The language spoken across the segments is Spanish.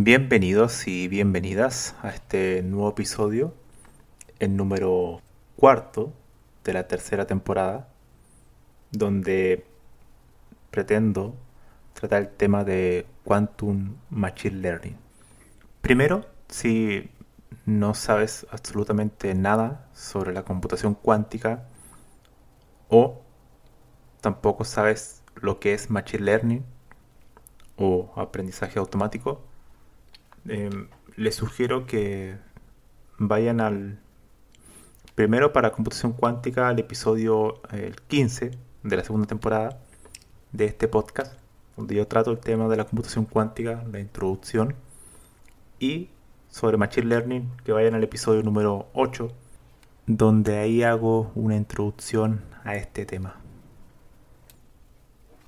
Bienvenidos y bienvenidas a este nuevo episodio, el número cuarto de la tercera temporada, donde pretendo tratar el tema de Quantum Machine Learning. Primero, si no sabes absolutamente nada sobre la computación cuántica o tampoco sabes lo que es Machine Learning o aprendizaje automático, em, les sugiero que vayan al primero para computación cuántica al episodio el 15 de la segunda temporada de este podcast, donde yo trato el tema de la computación cuántica, la introducción y sobre Machine Learning, que vayan al episodio número 8, donde ahí hago una introducción a este tema.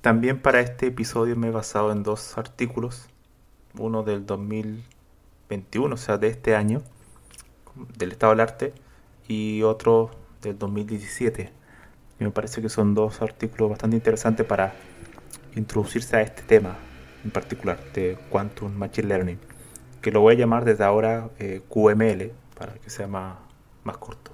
También para este episodio me he basado en dos artículos, uno del 2021, o sea, de este año, del estado del arte, y otro del 2017. Y me parece que son dos artículos bastante interesantes para introducirse a este tema en particular de Quantum Machine Learning que lo voy a llamar desde ahora eh, QML para que sea más, más corto.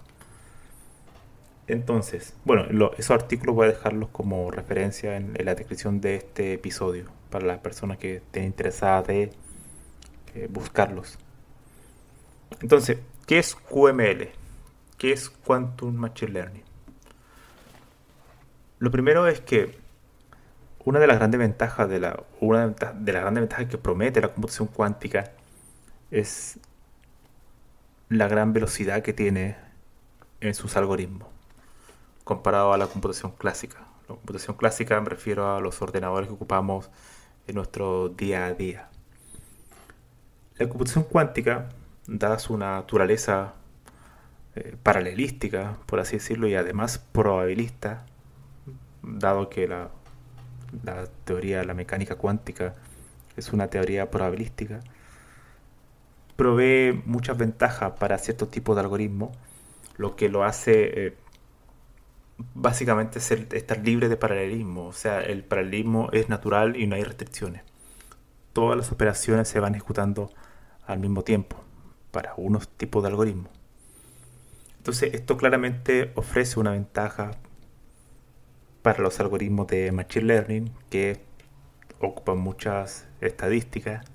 Entonces, bueno, esos artículos voy a dejarlos como referencia en, la descripción de este episodio para las personas que estén interesadas de eh, buscarlos. Entonces, ¿qué es QML? ¿Qué es Quantum Machine Learning? Lo primero es que una de las grandes ventajas de la una de las grandes ventajas que promete la computación cuántica es la gran velocidad que tiene en sus algoritmos comparado a la computación clásica. La computación clásica me refiero a los ordenadores que ocupamos en nuestro día a día. La computación cuántica, dada su naturaleza eh, paralelística, por así decirlo, y además probabilista, dado que la, la teoría de la mecánica cuántica es una teoría probabilística, provee muchas ventajas para ciertos tipos de algoritmos, lo que lo hace eh, básicamente ser, estar libre de paralelismo. O sea, el paralelismo es natural y no hay restricciones. Todas las operaciones se van ejecutando al mismo tiempo para unos tipos de algoritmos. Entonces, esto claramente ofrece una ventaja para los algoritmos de Machine Learning que ocupan muchas estadísticas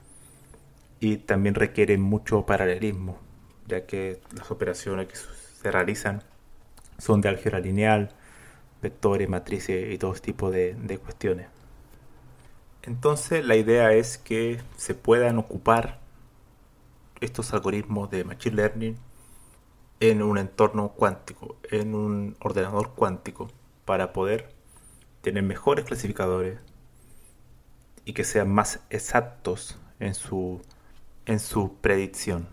y también requieren mucho paralelismo, ya que las operaciones que se realizan son de álgebra lineal, vectores, matrices y todo tipo de, de cuestiones. Entonces la idea es que se puedan ocupar estos algoritmos de Machine Learning en un entorno cuántico, en un ordenador cuántico, para poder tener mejores clasificadores y que sean más exactos en su en su predicción.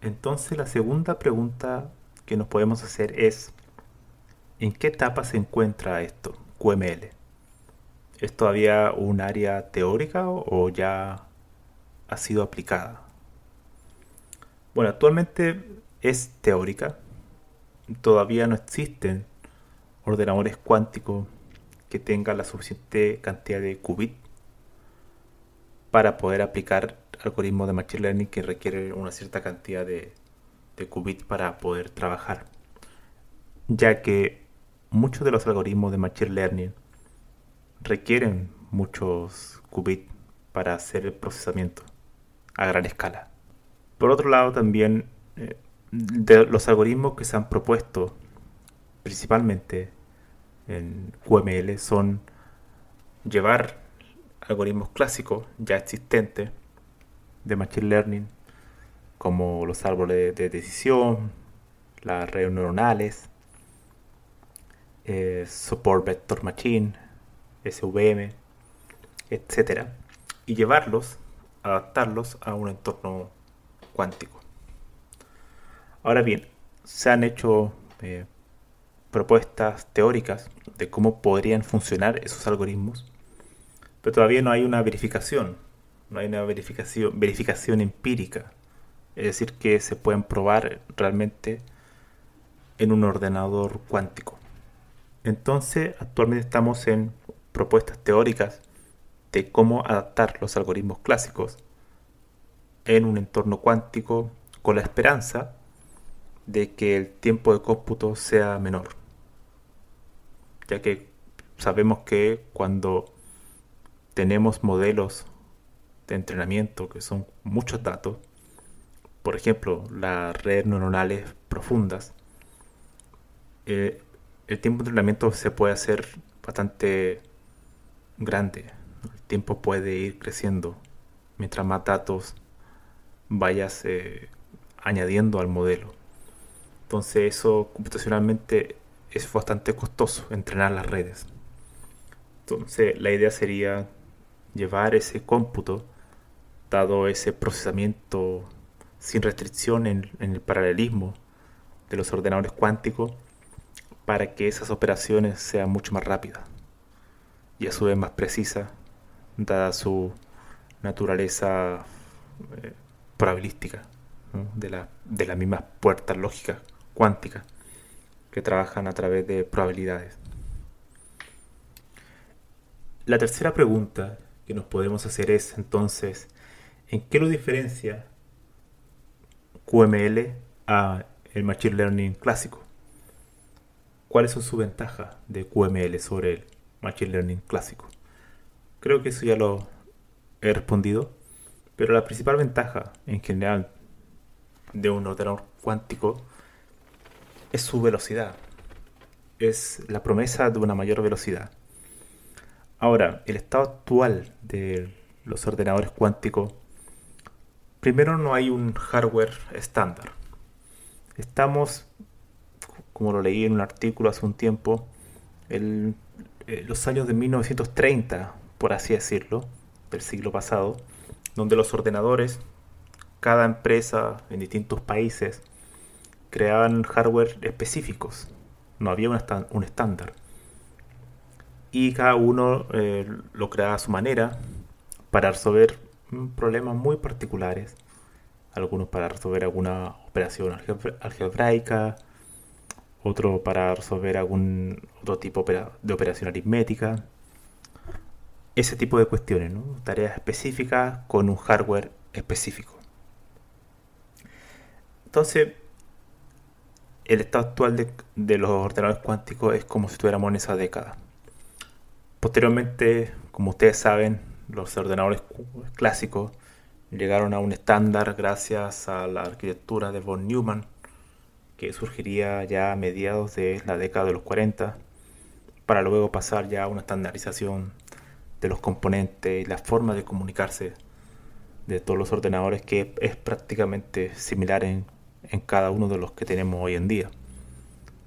Entonces la segunda pregunta que nos podemos hacer es, ¿en qué etapa se encuentra esto, QML? ¿Es todavía un área teórica o ya ha sido aplicada? Bueno, actualmente es teórica. Todavía no existen ordenadores cuánticos que tengan la suficiente cantidad de qubits para poder aplicar algoritmos de Machine Learning que requieren una cierta cantidad de, de qubits para poder trabajar. Ya que muchos de los algoritmos de Machine Learning requieren muchos qubits para hacer el procesamiento a gran escala. Por otro lado, también eh, de los algoritmos que se han propuesto principalmente en QML son llevar algoritmos clásicos ya existentes de Machine Learning, como los árboles de decisión, las redes neuronales, eh, Support Vector Machine, SVM, etc. Y llevarlos, adaptarlos a un entorno cuántico. Ahora bien, se han hecho eh, propuestas teóricas de cómo podrían funcionar esos algoritmos, pero todavía no hay una verificación, no hay una verificación, verificación empírica, es decir, que se pueden probar realmente en un ordenador cuántico. Entonces, actualmente estamos en propuestas teóricas de cómo adaptar los algoritmos clásicos en un entorno cuántico con la esperanza de que el tiempo de cómputo sea menor. Ya que sabemos que cuando tenemos modelos de entrenamiento que son muchos datos, por ejemplo, las redes neuronales profundas, eh, el tiempo de entrenamiento se puede hacer bastante grande. El tiempo puede ir creciendo mientras más datos vayas eh, añadiendo al modelo. Entonces eso computacionalmente es bastante costoso entrenar las redes. Entonces la idea sería llevar ese cómputo, dado ese procesamiento sin restricción en, el paralelismo de los ordenadores cuánticos, para que esas operaciones sean mucho más rápidas y a su vez más precisas, dada su naturaleza eh, probabilística de, la, de las mismas puertas lógicas cuánticas que trabajan a través de probabilidades. La tercera pregunta que nos podemos hacer es entonces, ¿en qué lo diferencia QML a el Machine Learning clásico? ¿Cuáles son sus ventajas de QML sobre el Machine Learning clásico? Creo que eso ya lo he respondido, pero la principal ventaja en general de un ordenador cuántico es su velocidad. Es la promesa de una mayor velocidad. Ahora, el estado actual de los ordenadores cuánticos, primero no hay un hardware estándar. Estamos como lo leí en un artículo hace un tiempo, el, eh, los años de 1930, por así decirlo, del siglo pasado, donde los ordenadores, cada empresa en distintos países, creaban hardware específicos, no había un, estándar. Y cada uno eh, lo creaba a su manera para resolver problemas muy particulares, algunos para resolver alguna operación algebraica, otro para resolver algún otro tipo de operación aritmética. Ese tipo de cuestiones, tareas específicas con un hardware específico. Entonces, el estado actual de, de, los ordenadores cuánticos es como si estuviéramos en esa década. Posteriormente, como ustedes saben, los ordenadores clásicos llegaron a un estándar gracias a la arquitectura de von Neumann, que surgiría ya a mediados de la década de los 40, para luego pasar ya a una estandarización de los componentes y la forma de comunicarse de todos los ordenadores que es prácticamente similar en, en cada uno de los que tenemos hoy en día.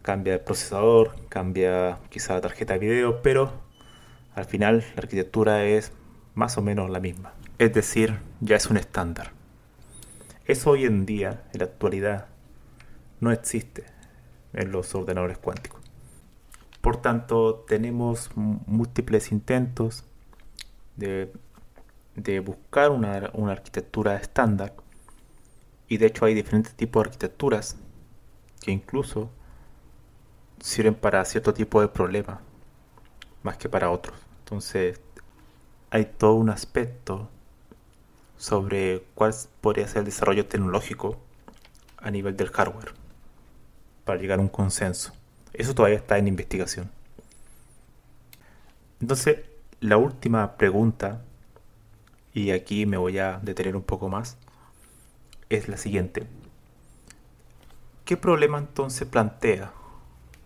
Cambia el procesador, cambia quizá la tarjeta de video, pero al final la arquitectura es más o menos la misma. Es decir, ya es un estándar. Es hoy en día, en la actualidad, no existe en los ordenadores cuánticos. Por tanto, tenemos múltiples intentos de, buscar una, una, arquitectura estándar y de hecho hay diferentes tipos de arquitecturas que incluso sirven para cierto tipo de problemas más que para otros. Entonces, hay todo un aspecto sobre cuál podría ser el desarrollo tecnológico a nivel del hardware para llegar a un consenso. Eso todavía está en investigación. Entonces, la última pregunta y aquí me voy a detener un poco más, es la siguiente. ¿Qué problema entonces plantea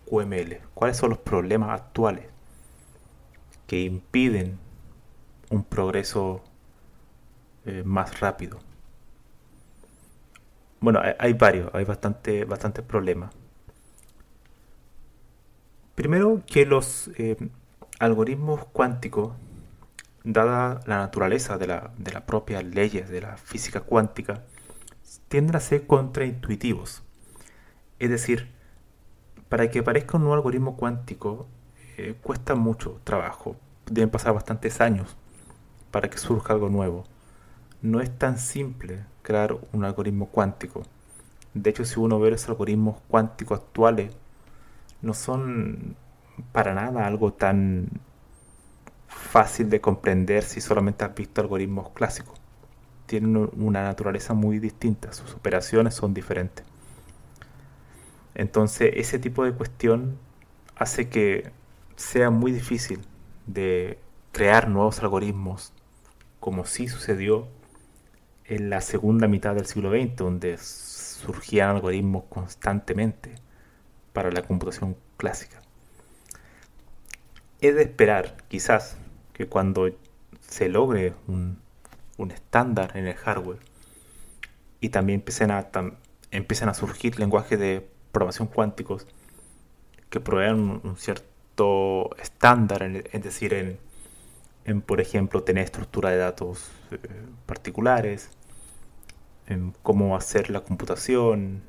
QML? ¿Cuáles son los problemas actuales que impiden un progreso eh, más rápido? Bueno, hay, varios, hay bastante, bastantes problemas. Primero que los eh, algoritmos cuánticos, dada la naturaleza de de las propias leyes de la física cuántica, tienden a ser contraintuitivos. Es decir, para que aparezca un nuevo algoritmo cuántico eh, cuesta mucho trabajo. Deben pasar bastantes años para que surja algo nuevo. No es tan simple crear un algoritmo cuántico. De hecho, si uno ve los algoritmos cuánticos actuales, no son para nada algo tan fácil de comprender si solamente has visto algoritmos clásicos. Tienen una naturaleza muy distinta, sus operaciones son diferentes. Entonces ese tipo de cuestión hace que sea muy difícil de crear nuevos algoritmos, como sí sucedió en la segunda mitad del siglo XX, donde surgían algoritmos constantemente para la computación clásica. Es de esperar, quizás, que cuando se logre un, estándar en el hardware y también empiecen a, a surgir lenguajes de programación cuánticos que provean un, cierto estándar, es decir, en, en, por ejemplo, tener estructura de datos eh, particulares, en cómo hacer la computación,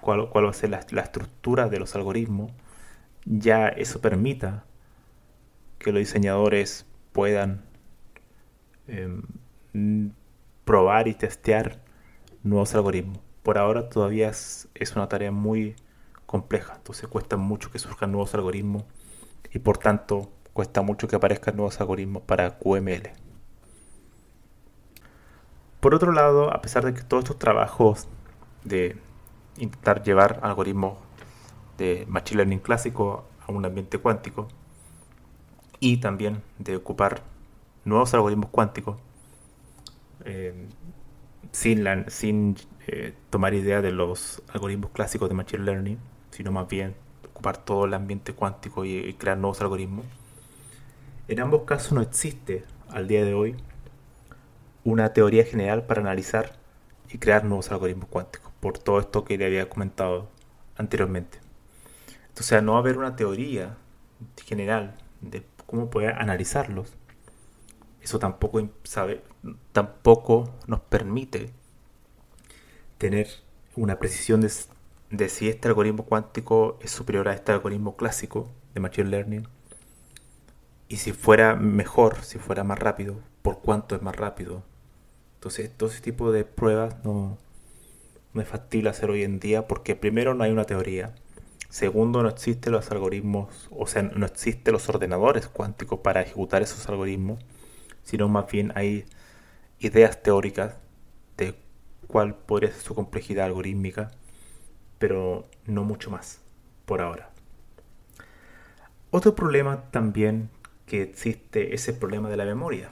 cuál, cuál va a ser la, estructura de los algoritmos, ya eso permita que los diseñadores puedan em, probar y testear nuevos algoritmos. Por ahora todavía es, una tarea muy compleja, entonces cuesta mucho que surjan nuevos algoritmos y por tanto cuesta mucho que aparezcan nuevos algoritmos para QML. Por otro lado, a pesar de que todos estos trabajos de intentar llevar algoritmos de Machine Learning clásico a un ambiente cuántico y también de ocupar nuevos algoritmos cuánticos eh, sin, sin eh, tomar idea de los algoritmos clásicos de Machine Learning, sino más bien ocupar todo el ambiente cuántico y crear nuevos algoritmos. En ambos casos no existe al día de hoy una teoría general para analizar y crear nuevos algoritmos cuánticos, por todo esto que le había comentado anteriormente. Entonces, no va a haber una teoría general de cómo poder analizarlos, eso tampoco, sabe, tampoco nos permite tener una precisión de, si este algoritmo cuántico es superior a este algoritmo clásico de Machine Learning. Y si fuera mejor, si fuera más rápido, por cuánto es más rápido, entonces, todo ese tipo de pruebas no, es factible hacer hoy en día porque primero no hay una teoría. Segundo, no existen los algoritmos, o sea, no existen los ordenadores cuánticos para ejecutar esos algoritmos, sino más bien hay ideas teóricas de cuál podría ser su complejidad algorítmica, pero no mucho más por ahora. Otro problema también que existe es el problema de la memoria.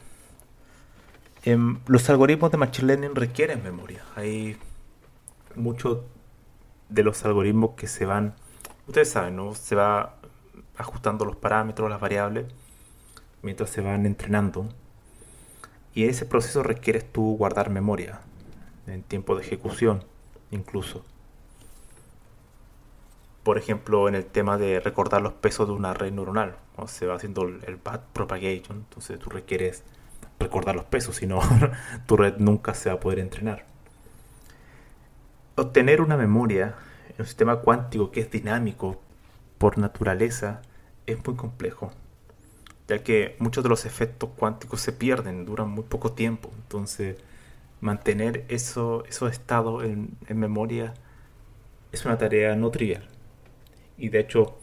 Em, los algoritmos de Machine Learning requieren memoria. Hay muchos de los algoritmos que se van, ustedes saben, ¿no? Se va ajustando los parámetros, las variables, mientras se van entrenando. Y ese proceso requiere tú guardar memoria, en tiempo de ejecución incluso. Por ejemplo, en el tema de recordar los pesos de una red neuronal, se va haciendo el, el propagation, entonces tú requieres recordar los pesos, si no, tu red nunca se va a poder entrenar. Obtener una memoria en un sistema cuántico que es dinámico por naturaleza es muy complejo, ya que muchos de los efectos cuánticos se pierden, duran muy poco tiempo. Entonces, mantener eso, esos estados en, memoria es una tarea no trivial. Y de hecho,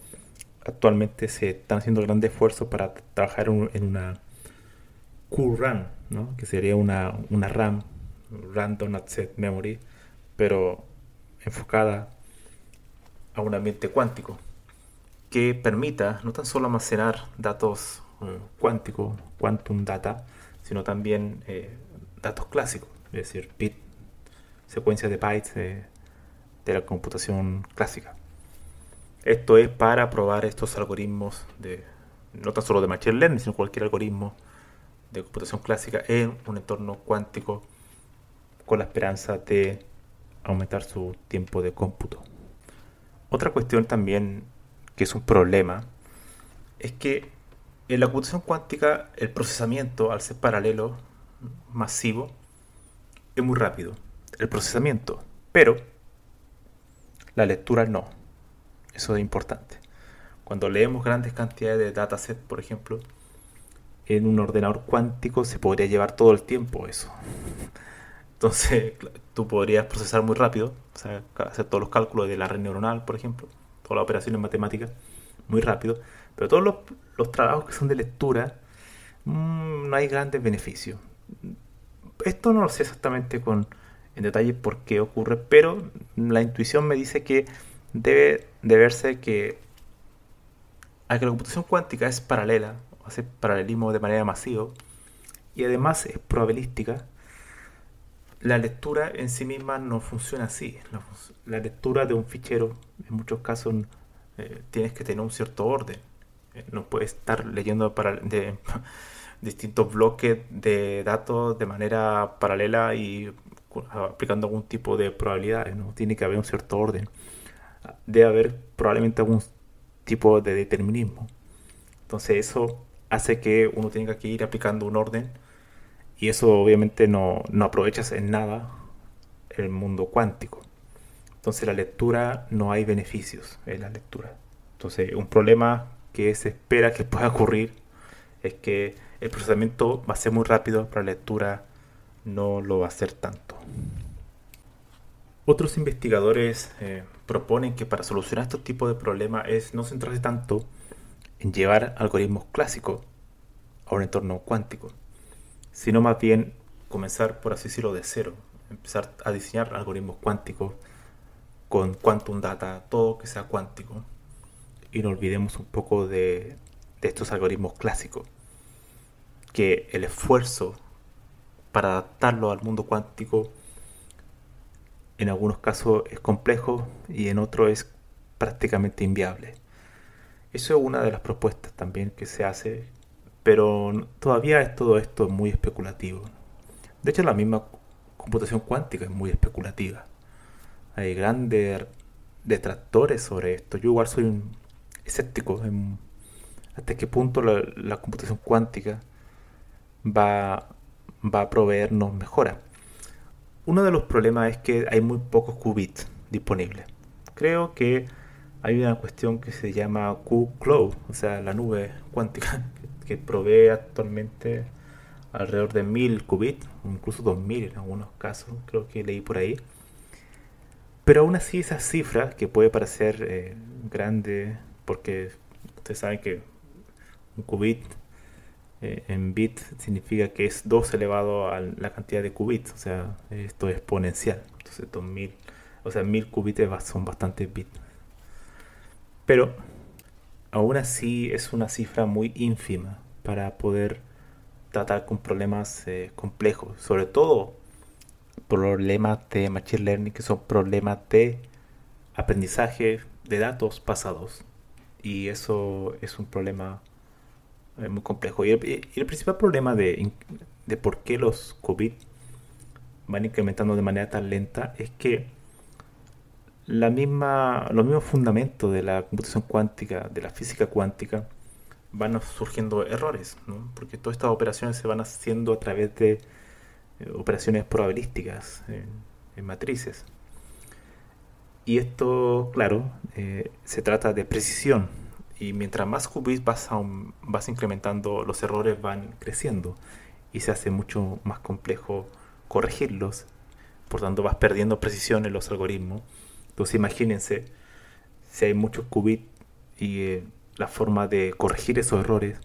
actualmente se están haciendo grandes esfuerzos para trabajar en una QRAM, ¿no? que sería una, una RAM, Random Access Memory, pero enfocada a un ambiente cuántico, que permita no tan solo almacenar datos eh, cuánticos, quantum data, sino también eh, datos clásicos, es decir, bit, secuencias de bytes de la computación clásica. Esto es para probar estos algoritmos de no tan solo de machine learning, sino cualquier algoritmo de computación clásica en un entorno cuántico con la esperanza de aumentar su tiempo de cómputo. Otra cuestión también que es un problema es que en la computación cuántica el procesamiento, al ser paralelo, masivo, es muy rápido. El procesamiento, pero la lectura no. Eso es importante. Cuando leemos grandes cantidades de dataset, por ejemplo, en un ordenador cuántico se podría llevar todo el tiempo eso. Entonces, tú podrías procesar muy rápido, hacer todos los cálculos de la red neuronal, por ejemplo, todas las operaciones matemáticas, muy rápido, pero todos los, trabajos que son de lectura, mm, no hay grandes beneficios. Esto no lo sé exactamente con, en detalle por qué ocurre, pero la intuición me dice que debe de verse que la computación cuántica es paralela, hace paralelismo de manera masiva, y además es probabilística, la lectura en sí misma no funciona así. La, lectura de un fichero, en muchos casos, eh, tienes que tener un cierto orden. Eh, no puedes estar leyendo para, de, distintos bloques de datos de manera paralela y aplicando algún tipo de probabilidades. ¿no? Tiene que haber un cierto orden. Debe haber probablemente algún tipo de determinismo. Entonces eso hace que uno tenga que ir aplicando un orden y eso obviamente no, no aprovechas en nada el mundo cuántico. Entonces la lectura no hay beneficios en la lectura. Entonces un problema que se espera que pueda ocurrir es que el procesamiento va a ser muy rápido, pero la lectura no lo va a ser tanto. Otros investigadores eh, proponen que para solucionar estos tipos de problemas es no centrarse tanto en llevar algoritmos clásicos a un entorno cuántico, sino más bien comenzar, por así decirlo, de cero, empezar a diseñar algoritmos cuánticos con quantum data, todo que sea cuántico, y no olvidemos un poco de, de estos algoritmos clásicos, que el esfuerzo para adaptarlo al mundo cuántico en algunos casos es complejo y en otros es prácticamente inviable. Eso es una de las propuestas también que se hace, pero todavía es todo esto muy especulativo. De hecho, la misma computación cuántica es muy especulativa. Hay grandes detractores sobre esto. Yo igual soy un escéptico en hasta qué punto la, computación cuántica va, va a proveernos mejora. Uno de los problemas es que hay muy pocos qubits disponibles. Creo que hay una cuestión que se llama Q-Cloud, o sea, la nube cuántica, que provee actualmente alrededor de 1000 qubits, incluso 2000 en algunos casos, creo que leí por ahí. Pero aún así esa cifra, que puede parecer eh, grande, porque ustedes saben que un qubit eh, en bit significa que es 2 elevado a la cantidad de qubits, o sea, esto es exponencial. Entonces, 2000, o sea, 1000 qubits son bastantes bits. Pero aún así es una cifra muy ínfima para poder tratar con problemas eh, complejos, sobre todo problemas de machine learning que son problemas de aprendizaje de datos pasados. Y eso es un problema es muy complejo. Y el, principal problema de, por qué los qubits van incrementando de manera tan lenta es que la misma, los mismos fundamentos de la computación cuántica, de la física cuántica, van surgiendo errores, porque todas estas operaciones se van haciendo a través de eh, operaciones probabilísticas en, matrices. Y esto, claro, eh, se trata de precisión, y mientras más qubits vas, vas incrementando, los errores van creciendo y se hace mucho más complejo corregirlos. Por tanto, vas perdiendo precisión en los algoritmos. Entonces, imagínense si hay muchos qubits y eh, la forma de corregir esos errores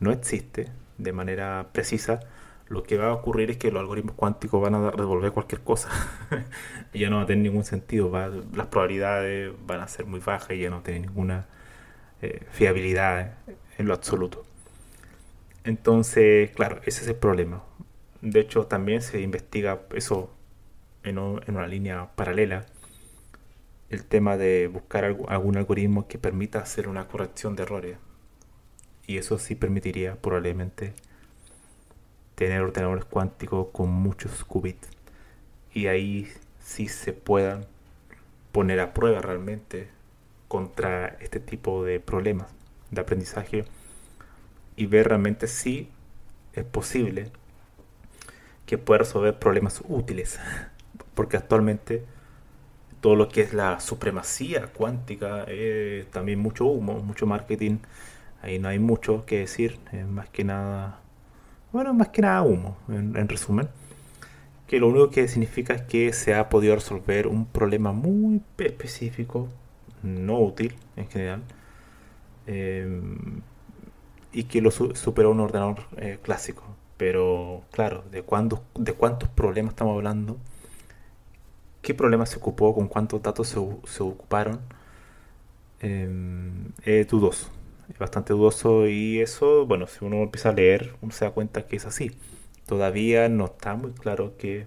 no existe de manera precisa, lo que va a ocurrir es que los algoritmos cuánticos van a resolver cualquier cosa ya no va a tener ningún sentido. las probabilidades van a ser muy bajas y ya no tiene ninguna eh, fiabilidad en lo absoluto. Entonces, claro, ese es el problema. De hecho, también se investiga eso en, en una línea paralela, el tema de buscar algún algoritmo que permita hacer una corrección de errores. Y eso sí permitiría probablemente tener ordenadores cuánticos con muchos qubits. Y ahí sí se puedan poner a prueba realmente contra este tipo de problemas de aprendizaje y ver realmente si es posible que pueda resolver problemas útiles. Porque actualmente todo lo que es la supremacía cuántica es también mucho humo, mucho marketing. Ahí no hay mucho que decir, más que nada, bueno, más que nada humo, en resumen que lo único que significa es que se ha podido resolver un problema muy específico, no útil en general, eh, y que lo superó un ordenador eh, clásico. Pero claro, ¿de, cuándo, ¿de cuántos problemas estamos hablando? ¿Qué problema se ocupó? ¿Con cuántos datos se, ocuparon? Eh, es dudoso, es bastante dudoso y eso, bueno, si uno empieza a leer, uno se da cuenta que es así todavía no está muy claro que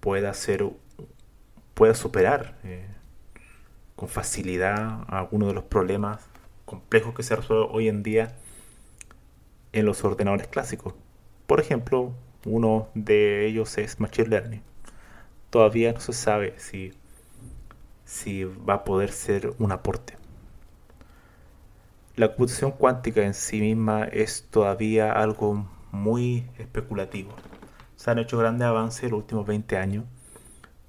pueda ser pueda superar con facilidad algunos de los problemas complejos que se resuelven hoy en día en los ordenadores clásicos. Por ejemplo, uno de ellos es Machine Learning. Todavía no se sabe si, si va a poder ser un aporte. La computación cuántica en sí misma es todavía algo muy especulativo. Se han hecho grandes avances en los últimos 20 años,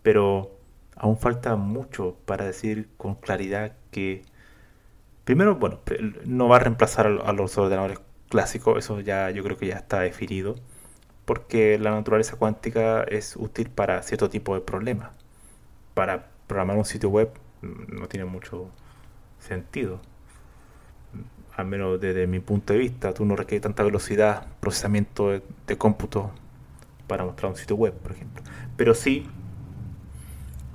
pero aún falta mucho para decir con claridad que, primero, bueno, no va a reemplazar a los ordenadores clásicos, eso ya yo creo que ya está definido, porque la naturaleza cuántica es útil para cierto tipo de problemas. Para programar un sitio web mm, no tiene mucho sentido al menos desde mi punto de vista, tú no requieres tanta velocidad, procesamiento de, cómputo para mostrar un sitio web, por ejemplo. Pero sí,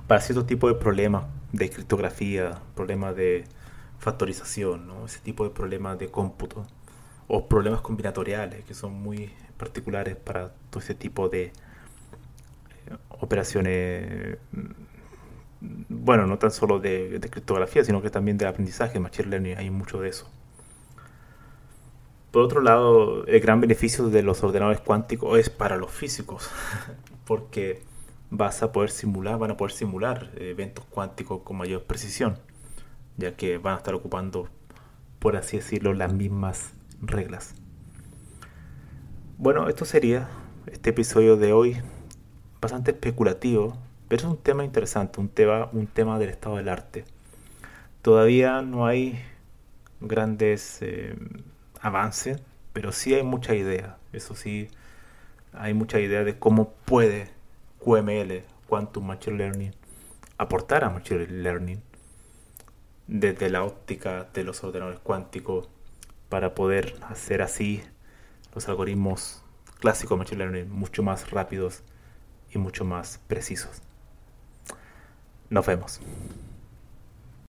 para cierto tipo de problemas de criptografía, problemas de factorización, ese tipo de problemas de cómputo, o problemas combinatoriales que son muy particulares para todo ese tipo de eh, operaciones, mm, bueno, no tan solo de, de, criptografía, sino que también de aprendizaje, machine learning, hay mucho de eso. Por otro lado, el gran beneficio de los ordenadores cuánticos es para los físicos, porque vas a poder simular, van a poder simular eventos cuánticos con mayor precisión, ya que van a estar ocupando, por así decirlo, las mismas reglas. Bueno, esto sería este episodio de hoy, bastante especulativo, pero es un tema interesante, un tema, un tema del estado del arte. Todavía no hay grandes eh, avance, pero sí hay mucha idea. Eso sí, hay mucha idea de cómo puede QML, Quantum Machine Learning, aportar a Machine Learning desde la óptica de los ordenadores cuánticos para poder hacer así los algoritmos clásicos de Machine Learning mucho más rápidos y mucho más precisos. Nos vemos.